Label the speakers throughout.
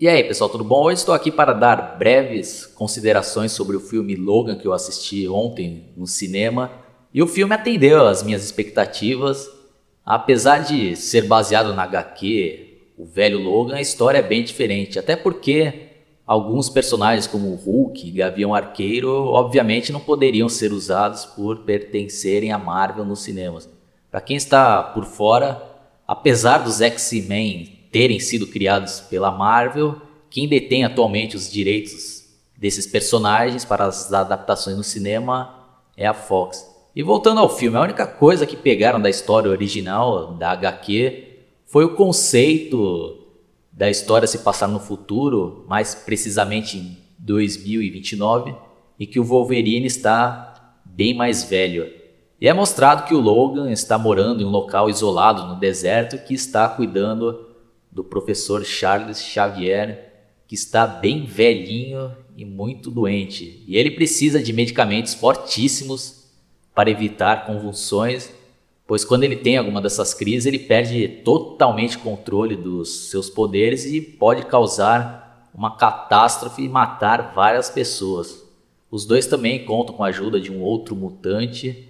Speaker 1: E aí, pessoal, tudo bom? Hoje estou aqui para dar breves considerações sobre o filme Logan que eu assisti ontem no cinema. E o filme atendeu às minhas expectativas. Apesar de ser baseado na HQ, o velho Logan, a história é bem diferente. Até porque alguns personagens como Hulk e Gavião Arqueiro, obviamente não poderiam ser usados por pertencerem à Marvel nos cinemas. Para quem está por fora, apesar dos X-Men terem sido criados pela Marvel, quem detém atualmente os direitos desses personagens para as adaptações no cinema é a Fox. E voltando ao filme, a única coisa que pegaram da história original da HQ foi o conceito da história se passar no futuro, mais precisamente em 2029, e que o Wolverine está bem mais velho. E é mostrado que o Logan está morando em um local isolado no deserto que está cuidando do professor Charles Xavier, que está bem velhinho e muito doente. E ele precisa de medicamentos fortíssimos para evitar convulsões, pois quando ele tem alguma dessas crises, ele perde totalmente o controle dos seus poderes e pode causar uma catástrofe e matar várias pessoas. Os dois também contam com a ajuda de um outro mutante.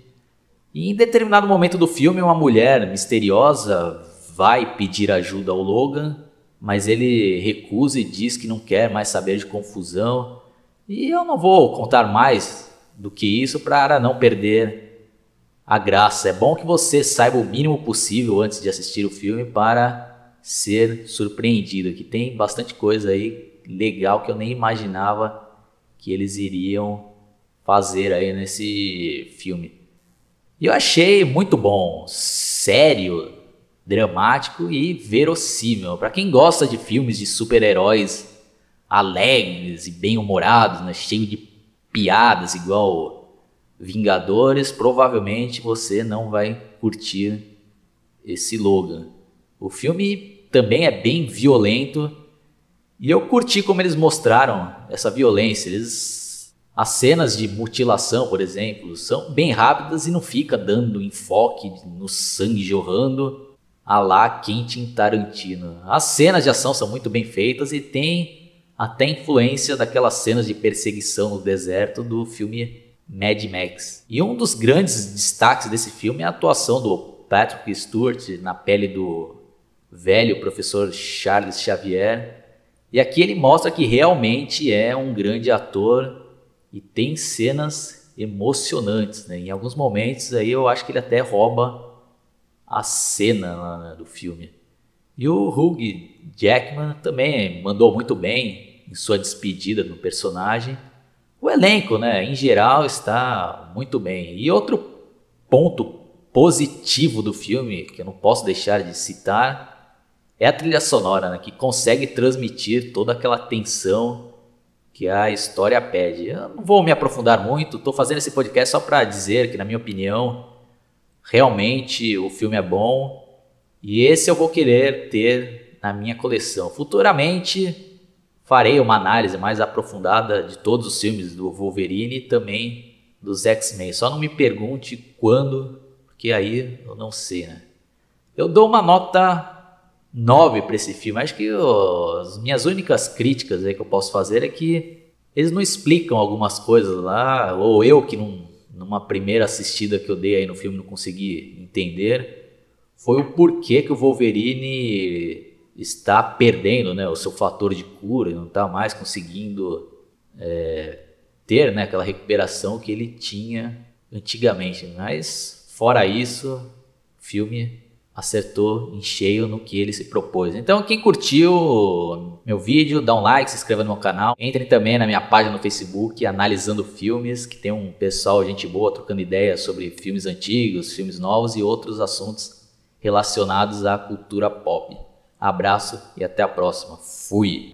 Speaker 1: E em determinado momento do filme, uma mulher misteriosa vai pedir ajuda ao Logan, mas ele recusa e diz que não quer mais saber de confusão. E eu não vou contar mais do que isso para não perder a graça. É bom que você saiba o mínimo possível antes de assistir o filme para ser surpreendido, que tem bastante coisa aí legal que eu nem imaginava que eles iriam fazer aí nesse filme. E eu achei muito bom, sério, dramático e verossímil. Para quem gosta de filmes de super-heróis alegres e bem-humorados, né, cheio de piadas igual Vingadores, provavelmente você não vai curtir esse Logan. O filme também é bem violento e eu curti como eles mostraram essa violência. Eles, as cenas de mutilação, por exemplo, são bem rápidas e não fica dando enfoque no sangue jorrando a lá Quentin Tarantino. As cenas de ação são muito bem feitas e tem até influência daquelas cenas de perseguição no deserto do filme Mad Max. E um dos grandes destaques desse filme é a atuação do Patrick Stewart na pele do velho professor Charles Xavier. E aqui ele mostra que realmente é um grande ator e tem cenas emocionantes. Né? Em alguns momentos aí eu acho que ele até rouba a cena lá, né, do filme. E o Hugh Jackman também mandou muito bem em sua despedida do personagem. O elenco, né, em geral, está muito bem. E outro ponto positivo do filme, que eu não posso deixar de citar, é a trilha sonora, né, que consegue transmitir toda aquela tensão que a história pede. Eu não vou me aprofundar muito, estou fazendo esse podcast só para dizer que, na minha opinião, realmente o filme é bom e esse eu vou querer ter na minha coleção. Futuramente farei uma análise mais aprofundada de todos os filmes do Wolverine e também dos X-Men. Só não me pergunte quando, porque aí eu não sei, né? Eu dou uma nota 9 para esse filme. Acho que as minhas únicas críticas aí que eu posso fazer é que eles não explicam algumas coisas lá, ou eu que não numa primeira assistida que eu dei aí no filme não consegui entender, foi o porquê que o Wolverine está perdendo né, o seu fator de cura, não está mais conseguindo é, ter né, aquela recuperação que ele tinha antigamente. Mas, fora isso, filme acertou em cheio no que ele se propôs. Então, quem curtiu meu vídeo, dá um like, se inscreva no meu canal. Entre também na minha página no Facebook, Analisando Filmes, que tem um pessoal, gente boa, trocando ideias sobre filmes antigos, filmes novos e outros assuntos relacionados à cultura pop. Abraço e até a próxima. Fui!